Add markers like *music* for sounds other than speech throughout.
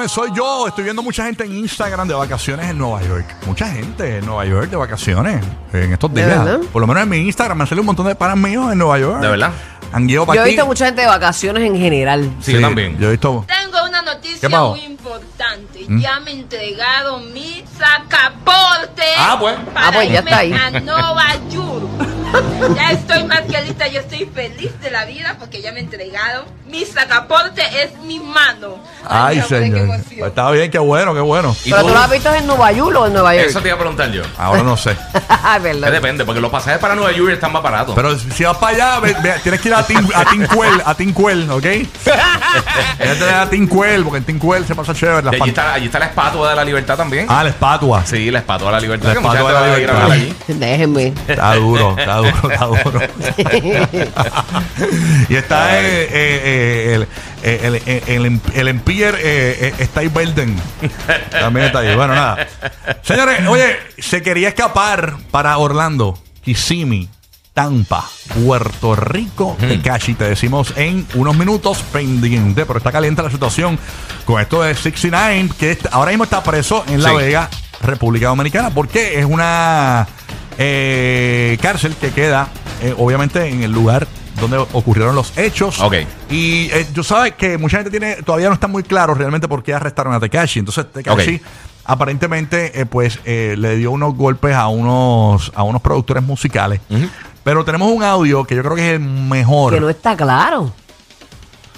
Óyeme, soy yo. Estoy viendo mucha gente en Instagram de vacaciones en Nueva York. Mucha gente en Nueva York de vacaciones en estos ¿De días. verdad? Por lo menos en mi Instagram me han salido un montón de panas míos en Nueva York. ¿De verdad? Han guiado Yo he visto mucha gente de vacaciones en general. Sí, yo también. Yo he visto. Tengo una ¿Qué noticia muy importante. Ya me entregaron mi sacaporte Ah, pues. para Ah, pues ya irme está ahí. a Nueva York. *laughs* ya estoy más que lista, yo estoy feliz de la vida porque ya me entregaron. Mi sacaporte es mi mano. Ay, qué señor. emoción. Está bien, qué bueno, qué bueno. ¿Y Pero tú? tú lo has visto en Nueva York o en Nueva York. Eso te iba a preguntar yo. Ahora no sé. *laughs* Ay, verdad. depende, porque los pasajes para Nueva York están más baratos. Pero si vas para allá, ve- ve- tienes que ir a Tincuel, a Tincuel, ¿ok? *laughs* Porque en se pasa chévere. las Y allí está, allí está la espatua de la libertad también. Ah, la espatua. Sí, la espatua de la libertad. La que mucha espatua gente de la va a ir a libertad. ver allí. Déjenme. Está duro, está duro, está duro. *laughs* y está eh, eh, el, eh, el, el, el, el Empire eh, eh, State Building. También está ahí. Bueno, nada. Señores, oye, se quería escapar para Orlando, Kissimmee, Tampa, Puerto Rico, Tecachi. Te decimos en unos minutos pendiente, pero está caliente la situación con esto de 69, que ahora mismo está preso en La Sí. Vega, República Dominicana, porque es una eh, cárcel que queda, eh, obviamente, en el lugar donde ocurrieron los hechos. Ok. Y eh, yo sabes que mucha gente tiene, todavía no está muy claro realmente por qué arrestaron a Tekashi. Entonces, Tekashi Ok. aparentemente, eh, pues, eh, le dio unos golpes a unos, a unos productores musicales. Pero tenemos un audio que yo creo que es el mejor. Que no está claro.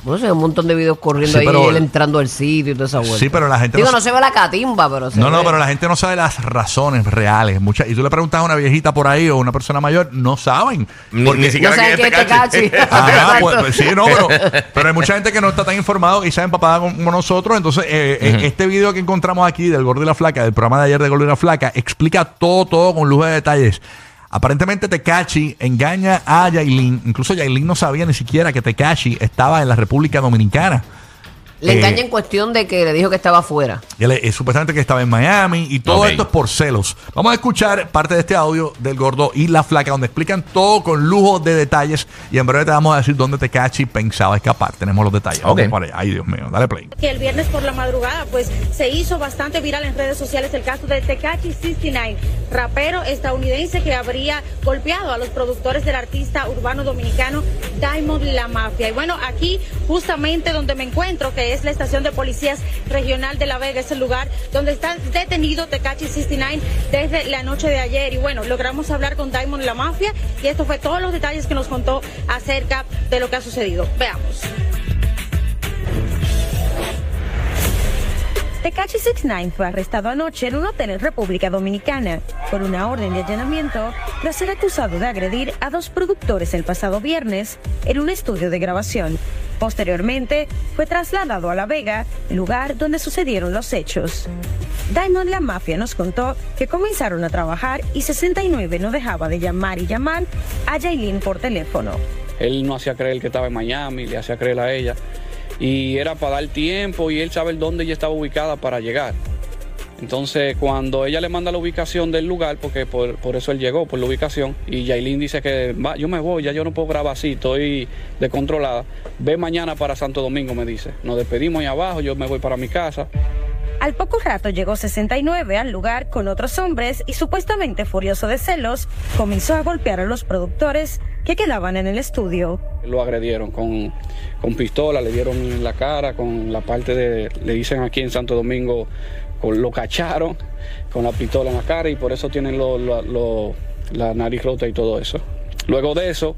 No sé, un montón de videos corriendo Sí, ahí, pero- él entrando al sitio y toda esa vuelta. Sí, pero la gente Digo, no no, se ve la catimba, pero se No, no, pero la gente no sabe las razones reales. Mucha, y tú le preguntas a una viejita por ahí o una persona mayor, no saben. Ni, Porque- ni siquiera No saben que quién es Tecachi. Tecachi. Ah, Exacto. pues, pues sí, no, pero, *laughs* pero hay mucha gente que no está tan informado y sabe empapada como nosotros. Entonces, eh, eh, este video que encontramos aquí del Gordo y la Flaca, del programa de ayer de Gordo y la Flaca, explica todo, todo con lujo de detalles. Aparentemente Tecachi engaña a Yailin. Incluso Yailin no sabía ni siquiera que Tecachi estaba en la República Dominicana. Le Eh, engaña en cuestión de que le dijo que estaba afuera. Y él, eh, supuestamente que estaba en Miami y todo Ok. esto es por celos. Vamos a escuchar parte de este audio del gordo y la flaca donde explican todo con lujo de detalles y en breve te vamos a decir dónde Tecachi pensaba escapar. Tenemos los detalles. Vamos Ok. para allá. Ay, Dios mío, dale play. que el viernes por la madrugada pues se hizo bastante viral en redes sociales el caso de Tekachi 69, rapero estadounidense que habría golpeado a los productores del artista urbano dominicano Diamond La Mafia. Y bueno, aquí justamente donde me encuentro, que es la estación de policías regional de La Vega, es el lugar donde está detenido Tekachi 69 desde la noche de ayer. Y bueno, logramos hablar con Diamond La Mafia y esto fue todos los detalles que nos contó acerca de lo que ha sucedido. Veamos. Tecachi 69 fue arrestado anoche en un hotel en República Dominicana por una orden de allanamiento tras ser acusado de agredir a dos productores el pasado viernes en un estudio de grabación. Posteriormente, fue trasladado a La Vega, lugar donde sucedieron los hechos. Diamond La Mafia nos contó que comenzaron a trabajar y 69 no dejaba de llamar y llamar a Yailin por teléfono. Él no hacía creer que estaba en Miami, le hacía creer a ella. Y era para dar tiempo y él saber dónde ella estaba ubicada para llegar. Entonces, cuando ella le manda la ubicación del lugar, porque por, por eso él llegó, por la ubicación, y Yailin dice que "Va, yo me voy, ya yo no puedo grabar así, estoy descontrolada. Ve mañana para Santo Domingo, me dice. Nos despedimos ahí abajo, yo me voy para mi casa. Al poco rato llegó 69 al lugar con otros hombres y supuestamente furioso de celos, comenzó a golpear a los productores que quedaban en el estudio. Lo agredieron con, con pistola, le dieron en la cara, con la parte de, le dicen aquí en Santo Domingo, lo cacharon con la pistola en la cara y por eso tienen lo- lo- la nariz rota y todo eso. Luego de eso,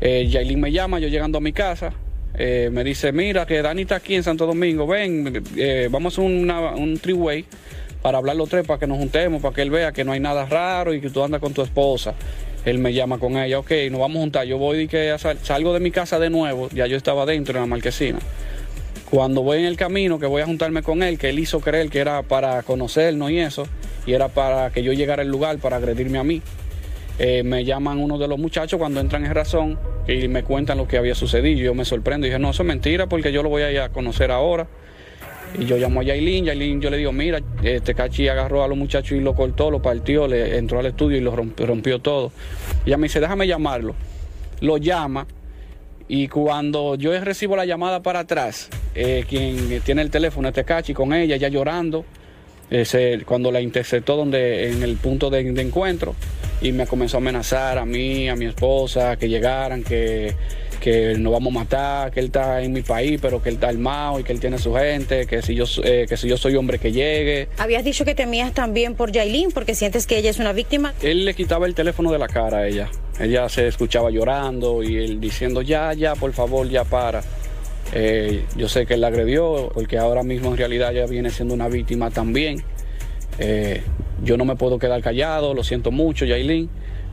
eh, Yailin me llama, yo llegando a mi casa, eh, me dice, mira que Dani está aquí en Santo Domingo, ven, eh, vamos a una- un three-way para hablar los tres, para que nos juntemos, para que él vea que no hay nada raro y que tú andas con tu esposa. Él me llama con ella, ok, nos vamos a juntar. Yo voy y que sal- salgo de mi casa de nuevo, ya yo estaba dentro en la marquesina. Cuando voy en el camino, que voy a juntarme con él, que él hizo creer que era para conocernos y eso, y era para que yo llegara al lugar para agredirme a mí. eh, me llaman uno de los muchachos cuando entran en razón y me cuentan lo que había sucedido. Yo me sorprendo y dije, no, eso es mentira porque yo lo voy a ir a conocer ahora. Y yo llamo a Yailin, Yailin yo le digo, mira, este Cachi agarró a los muchachos y lo cortó, lo partió, le entró al estudio y lo rompió, rompió todo. Y ella me dice, déjame llamarlo. Lo llama y cuando yo recibo la llamada para atrás, eh, quien tiene el teléfono es Tecachi con ella, ya llorando, eh, cuando la interceptó donde, en el punto de encuentro y me comenzó a amenazar a mí, a mi esposa, que llegaran, que, que nos vamos a matar, que él está en mi país, pero que él está armado y que él tiene su gente, que si yo, eh, que si yo soy hombre que llegue. Habías dicho que temías también por Yailin porque sientes que ella es una víctima. Él le quitaba el teléfono de la cara a ella. Ella se escuchaba llorando y él diciendo, ya, ya, por favor, ya para. Eh, yo sé que él la agredió porque ahora mismo en realidad ella viene siendo una víctima también. Eh, yo no me puedo quedar callado, lo siento mucho, Yailin,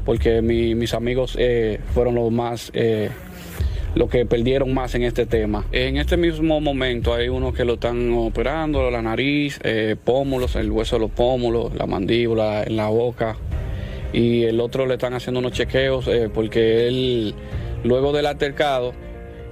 porque mi- mis amigos eh, fueron los más, eh, los que perdieron más en este tema. En este mismo momento hay unos que lo están operando, la nariz, eh, pómulos, el hueso de los pómulos, la mandíbula, en la boca y el otro le están haciendo unos chequeos eh, porque él, luego del altercado,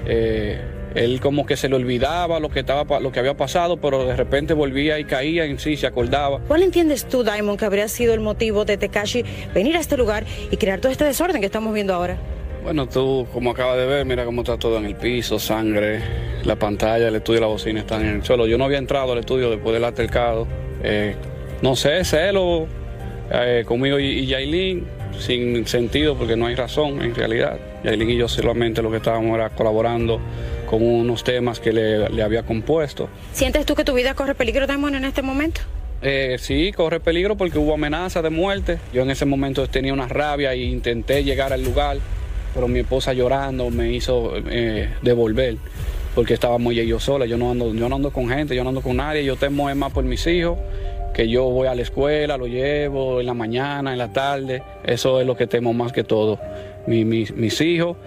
eh, él como que se le olvidaba lo que, estaba, lo que había pasado, pero de repente volvía y caía en sí, se acordaba. ¿Cuál entiendes tú, Diamond, que habría sido el motivo de Tekashi venir a este lugar y crear todo este desorden que estamos viendo ahora? Bueno, tú como acabas de ver, mira cómo está todo en el piso, sangre, la pantalla, el estudio y la bocina están en el suelo. Yo no había entrado al estudio después del altercado. Eh, no sé, celo eh, conmigo y, y Yailin, sin sentido porque no hay razón en realidad. Yailin y yo solamente lo que estábamos era colaborando con unos temas que le, le había compuesto. ¿Sientes tú que tu vida corre peligro, Diamond, en este momento? Eh, sí, corre peligro porque hubo amenaza de muerte. Yo en ese momento tenía una rabia e intenté llegar al lugar, pero mi esposa llorando me hizo eh, devolver porque estaba muy yo sola. Yo no ando, yo no ando con gente, yo no ando con nadie. Yo temo es más por mis hijos, que yo voy a la escuela, lo llevo en la mañana, en la tarde. Eso es lo que temo más que todo. Mi- mis- mis hijos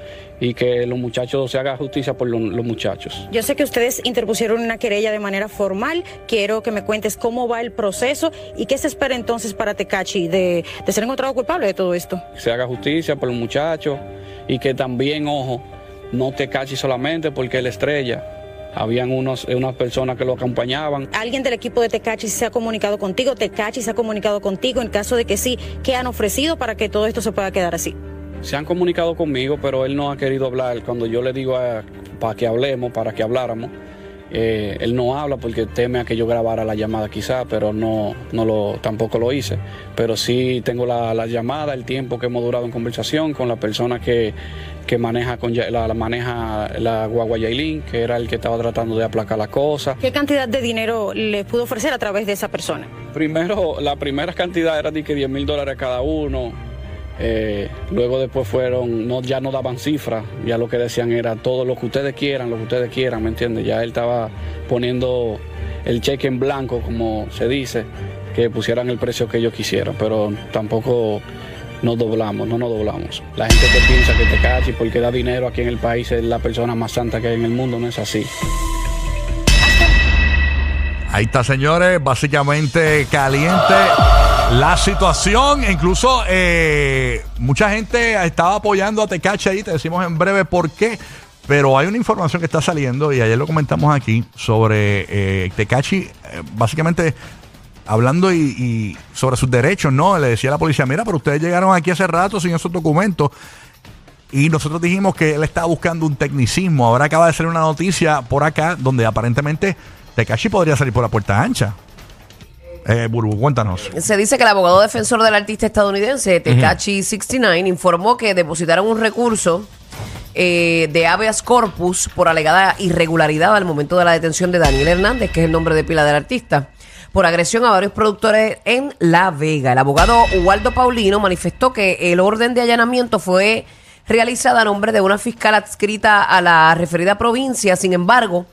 y que los muchachos se haga justicia por lo- los muchachos. Yo sé que ustedes interpusieron una querella de manera formal. Quiero que me cuentes cómo va el proceso y qué se espera entonces para Tekachi de, de ser encontrado culpable de todo esto. que se haga justicia por los muchachos y que también, ojo, no te caches solamente porque él estrella. Habían unos, unas personas que lo acompañaban. ¿Alguien del equipo de Tecachi se ha comunicado contigo? ¿Tecachi se ha comunicado contigo? En caso de que sí, ¿qué han ofrecido para que todo esto se pueda quedar así? Se han comunicado conmigo, pero él no ha querido hablar. Cuando yo le digo a- para que hablemos, para que habláramos, eh, él no habla porque teme a que yo grabara la llamada quizá, pero no, no lo, tampoco lo hice. Pero sí tengo la, la llamada, el tiempo que hemos durado en conversación con la persona que, que maneja, con, la, la maneja la guagua Yailin, que era el que estaba tratando de aplacar la cosa. ¿Qué cantidad de dinero le pudo ofrecer a través de esa persona? Primero, la primera cantidad era de que 10 mil dólares cada uno. Eh, luego después fueron, no, ya no daban cifras, ya lo que decían era todo lo que ustedes quieran, lo que ustedes quieran, ¿me entiendes? Ya él estaba poniendo el cheque en blanco, como se dice, que pusieran el precio que ellos quisieran, pero tampoco nos doblamos, no nos doblamos. La gente que piensa que te cachi porque da dinero aquí en el país es la persona más santa que hay en el mundo, no es así. Ahí está, señores, básicamente caliente la situación. Incluso eh, mucha gente estaba apoyando a Tecachi ahí, te decimos en breve por qué. Pero hay una información que está saliendo y ayer lo comentamos aquí sobre eh, Tecachi, eh, básicamente hablando y, sobre sus derechos, ¿no? Le decía a la policía, mira, pero ustedes llegaron aquí hace rato sin esos documentos. Y nosotros dijimos que él estaba buscando un tecnicismo. Ahora acaba de salir una noticia por acá donde aparentemente Tekashi podría salir por la puerta ancha. Eh, Burbu, cuéntanos. Se dice que el abogado defensor del artista estadounidense, Tekachi69, informó que depositaron un recurso eh, de habeas corpus por alegada irregularidad al momento de la detención de Daniel Hernández, que es el nombre de pila del artista, por agresión a varios productores en La Vega. El abogado Waldo Paulino manifestó que el orden de allanamiento fue realizada a nombre de una fiscal adscrita a la referida provincia, sin embargo,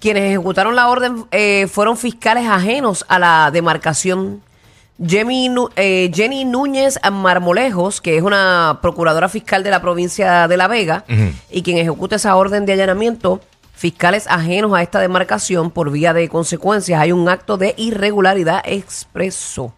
quienes ejecutaron la orden eh, fueron fiscales ajenos a la demarcación. Jenny, eh, Jenny Núñez Marmolejos, que es una procuradora fiscal de la provincia de La Vega, y quien ejecuta esa orden de allanamiento, fiscales ajenos a esta demarcación, por vía de consecuencias, hay un acto de irregularidad expreso.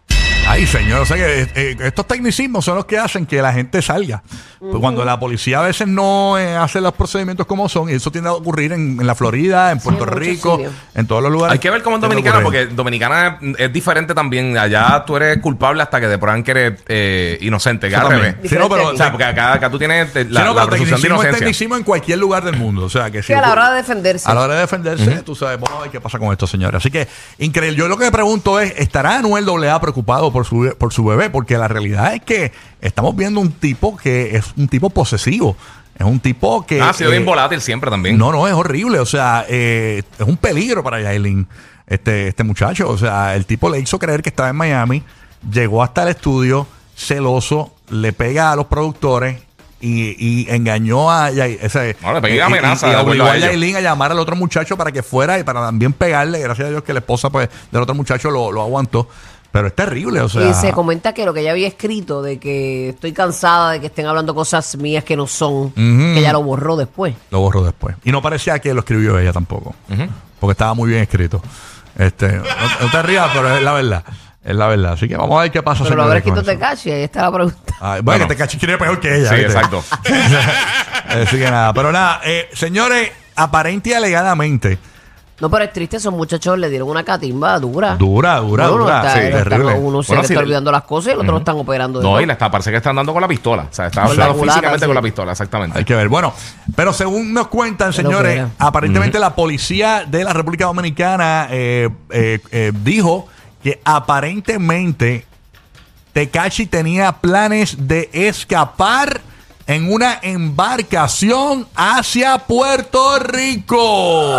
Ay, señor, o sea que eh, estos tecnicismos son los que hacen que la gente salga. Pues Cuando la policía a veces no eh, hace los procedimientos como son, y eso tiende a ocurrir en, en la Florida, en Puerto en muchos Rico, sitios. en todos los lugares. Hay que ver cómo en tiende a Dominicana, ocurrir. porque Dominicana es, es diferente también. Allá tú eres culpable hasta que te prueban que eres eh, inocente, que Sí, al también. revés. Sí, no, pero, O sea, porque acá, acá tú tienes eh, la, Sí, no, la pero presunción de tecnicismo es inocencia. tecnicismo en cualquier lugar del mundo. O sea, que Sí, a la hora de defenderse. A la hora de defenderse, tú sabes, vamos a ver qué pasa con esto, señores. Así que, increíble. Yo lo que me pregunto es, ¿estará Anuel AA preocupado por su, por su bebé? Porque la realidad es que estamos viendo un tipo que es un tipo posesivo. Es un tipo que... Ah, ha sido eh, bien volátil siempre también. No, no, es horrible. O sea, eh, es un peligro para Yailin, este, este muchacho. O sea, el tipo le hizo creer que estaba en Miami, llegó hasta el estudio, celoso, le pega a los productores y, y engañó a Yailin. Ese, No, le pega y- y- amenaza y obligó a a ellos. Yailin a llamar al otro muchacho para que fuera y para también pegarle. Gracias a Dios que la esposa pues, del otro muchacho lo, lo aguantó. Pero es terrible, o sea. y se comenta que lo que ella había escrito de que estoy cansada de que estén hablando cosas mías que no son, que ella lo borró después. Lo borró después. Y no parecía que lo escribió ella tampoco. Porque estaba muy bien escrito. Este, no, no te rías, pero es la verdad. Es la verdad. Así que vamos a ver qué pasa. Pero lo señores, habrá con escrito eso. Tecachi, ahí está la pregunta. Ay, bueno, Bueno. que te cachi quiere peor que ella. Sí, ¿viste? exacto. *laughs* Así que nada. Pero nada, eh, señores, aparente y alegadamente, No, pero es triste, esos muchachos le dieron una catimba dura. dura, dura, Bueno, dura. está- sí, está- terrible. uno se Bueno, sí, está le- olvidando las cosas y el otro lo están operando de No, todo. y le está, parece que están dando con la pistola. O sea, está la hablando físicamente sí. con la pistola, exactamente. Hay que ver. Bueno, pero según nos cuentan, señores, aparentemente la policía de la República Dominicana eh, eh, eh, dijo que aparentemente Tecachi tenía planes de escapar en una embarcación hacia Puerto Rico.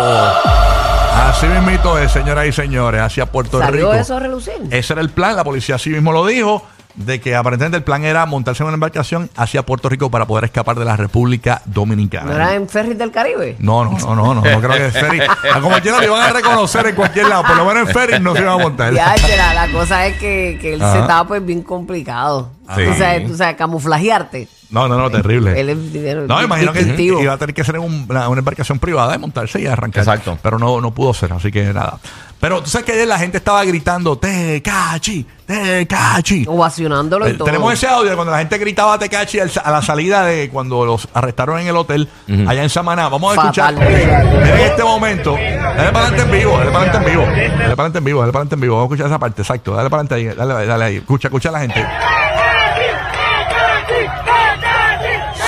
Así mismito es, señoras y señores, hacia Puerto ¿Salió Rico. eso a relucir? Ese era el plan, la policía así mismo lo dijo, de que aparentemente el plan era montarse en una embarcación hacia Puerto Rico para poder escapar de la República Dominicana. ¿No era en Ferris del Caribe? No, no, no, no, no, no creo que Ferry. A como quiera lo iban a reconocer en cualquier lado, por lo menos en Ferry no se iban a montar. Ya, la, la cosa es que, que el Ajá. setup es bien complicado. Sí. Tú, sabes, tú sabes, camuflajearte. No, no, no, terrible. Él es dinero No, imagino que distintivo. iba a tener que ser en un- una, una embarcación privada y montarse y arrancar. Exacto. Pero no, no pudo ser, así que nada. Pero tú sabes que ayer la gente estaba gritando, Tecachi, Tecachi. Ovacionándolo Eh, y todo. tenemos ese audio de cuando la gente gritaba Tecachi al- a la salida de cuando los arrestaron en el hotel allá en Samaná. Vamos a Fatal. escuchar en este momento. Dale para adelante en vivo, dale para adelante en vivo. Dale para adelante en vivo, dale para adelante en vivo. Vamos a escuchar esa parte, exacto. Dale para adelante ahí, dale, dale ahí. Escucha, escucha a la gente.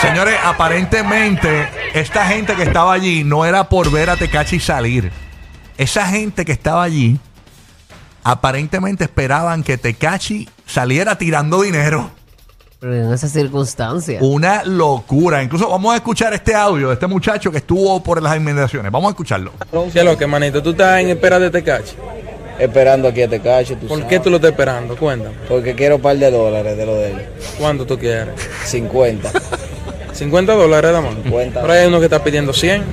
Señores, aparentemente esta gente que estaba allí no era por ver a Tecachi salir. Esa gente que estaba allí aparentemente esperaban que Tecachi saliera tirando dinero. Pero en esas circunstancias. Una locura. Incluso vamos a escuchar este audio de este muchacho que estuvo por las inmediaciones. Vamos a escucharlo. ¿Qué es lo que, manito? ¿Tú estás en espera de Tecachi? Esperando aquí a Tecachi, ¿Por sabes. qué tú lo estás esperando? Cuéntame. Porque quiero un par de dólares de lo de él. ¿Cuánto tú quieres? 50. 50 dólares, dama. 50. Pero hay uno que está pidiendo 100.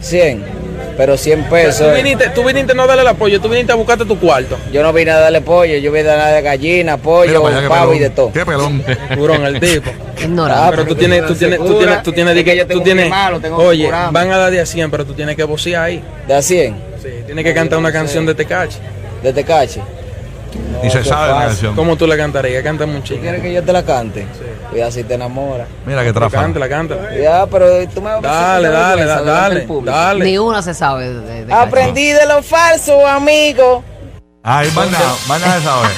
100. Pero 100 Tú pesos. eh. viniste, tú viniste no a darle el apoyo, tú viniste a buscarte tu cuarto. Yo no vine a darle pollo, yo vine a darle gallina, pollo, allá, pavo pelón. y de todo. Qué pelón. *laughs* Curón, el tipo. Ignorante. Ah, Pero tú tienes, tú tienes, tú tienes, tú tienes, Es que yo tengo tú tienes, hermano, tengo oye, curarme. van a dar de a 100, pero tú tienes que vocear ahí. ¿De a 100? Sí, tienes que cantar una canción de Tecachi. ¿De Y se sabe la canción. ¿Cómo tú la cantarías? Canta un ¿Tú chico. quieres que yo te la cante? Cuidado si te enamoras. Mira qué trafa. Cántala, cántala. Ya, pero tú me vas a Dale, presentar dale, dale, público. dale. Ni una se sabe de, de- Aprendí de lo falso, amigo. Ay, más nada, más nada de saber.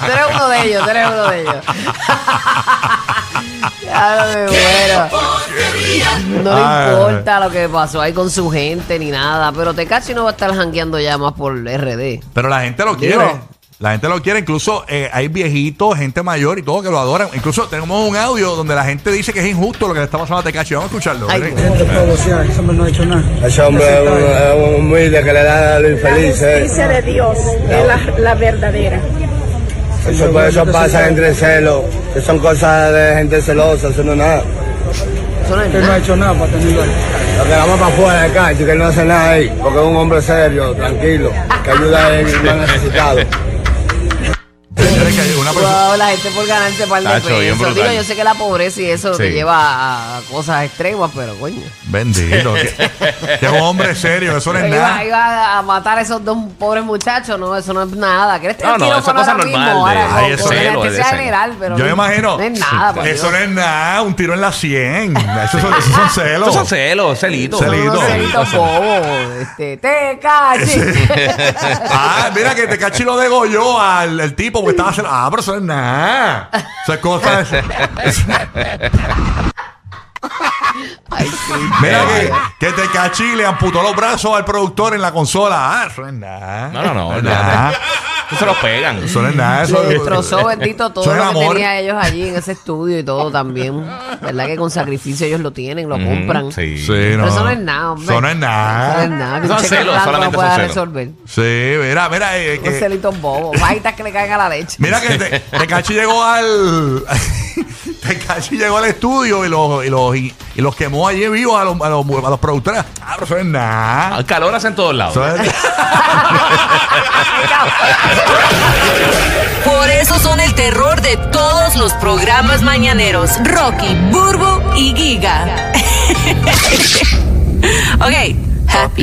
Tú eres uno de ellos, tú eres uno de ellos. *laughs* ya no me muero. No le Ay. importa lo que pasó ahí con su gente ni nada. Pero Tecachi no va a estar jangueando ya más por RD. Pero la gente lo Digo. quiere. La gente lo quiere, incluso eh, hay viejitos, gente mayor y todo que lo adoran. Incluso tenemos un audio donde la gente dice que es injusto lo que le está pasando a Tecachi. Vamos a escucharlo. Ay. Ese hombre es un, es un humilde que le da a los infelices. Justicia de Dios es la, la verdadera. Eso, eso pasa entre celos, que son cosas de gente celosa, eso no es nada. eso no nada. hecho nada para tenerlo Lo que vamos para afuera de cacho, que él no hace nada ahí, porque es un hombre serio, tranquilo, que ayuda a el más necesitado. Señores, que hay una persona. Wow, la gente por ganarse par de pesos. Digo, yo sé que la pobreza y eso te Sí. lleva a cosas extremas, pero coño. Bendito. *laughs* que, que es un hombre serio, eso no es Iba, nada. iba a matar a esos dos pobres muchachos, no, eso no es nada. ¿Quieres tener No, no, con cosa normal Ahora, es- general, pero Yo me no- imagino. No es nada, Eso no es nada, un tiro en la 100. Esos son, esos son celos. Esos son celos, celitos. Celitos. Celitos. bobos. Este, te cachi. Ah, mira que te cachi lo degolló al el tipo porque estaba haciendo. Ah, pero eso es nada. Eso es cosa. Ay, sí. Mira que, que te cachi le amputó los brazos al productor en la consola. Ah, eso no es nada. No, no, no, nada. Eso se los pegan. Eso no es nada. Eso Le destrozó, bendito, todo lo que amor. tenía ellos allí en ese estudio y todo también. ¿Verdad que con sacrificio ellos lo tienen, lo compran? Sí. Sí, Pero no. eso no es nada, hombre. Eso no es Eso no es nada. nada. Que Son un cheque celos, blanco solamente no pueda son celos. resolver. Sí, mira, mira. eh, Unos que, celitos bobos. Bajitas que le caen a la leche. mira que te, Tecachi llegó al. *laughs* *laughs* Tecachi llegó al estudio y los, y los, y, y los quemó allí vivos a los, a los, a los productores. Ah, pero eso no es nada. Calor hace en todos lados. Eso es- *laughs* Por eso son el terror de todos los programas mañaneros. Rocky, Burbo y Giga. *laughs* ok, happy.